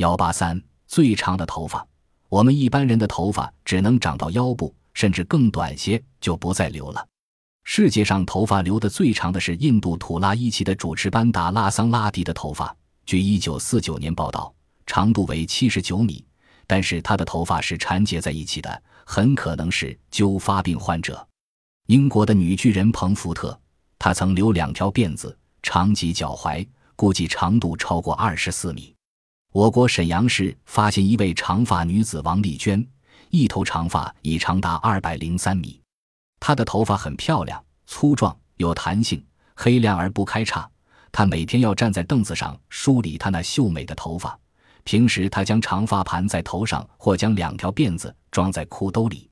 幺八三，最长的头发。我们一般人的头发只能长到腰部，甚至更短些就不再留了。世界上头发留得最长的是印度土拉伊奇的主持班达拉桑拉迪的头发，据一九四九年报道，长度为七十九米。但是他的头发是缠结在一起的，很可能是揪发病患者。英国的女巨人彭福特，她曾留两条辫子，长及脚踝，估计长度超过二十四米。我国沈阳市发现一位长发女子王丽娟，一头长发已长达二百零三米。她的头发很漂亮、粗壮、有弹性，黑亮而不开叉。她每天要站在凳子上梳理她那秀美的头发。平时她将长发盘在头上，或将两条辫子装在裤兜里。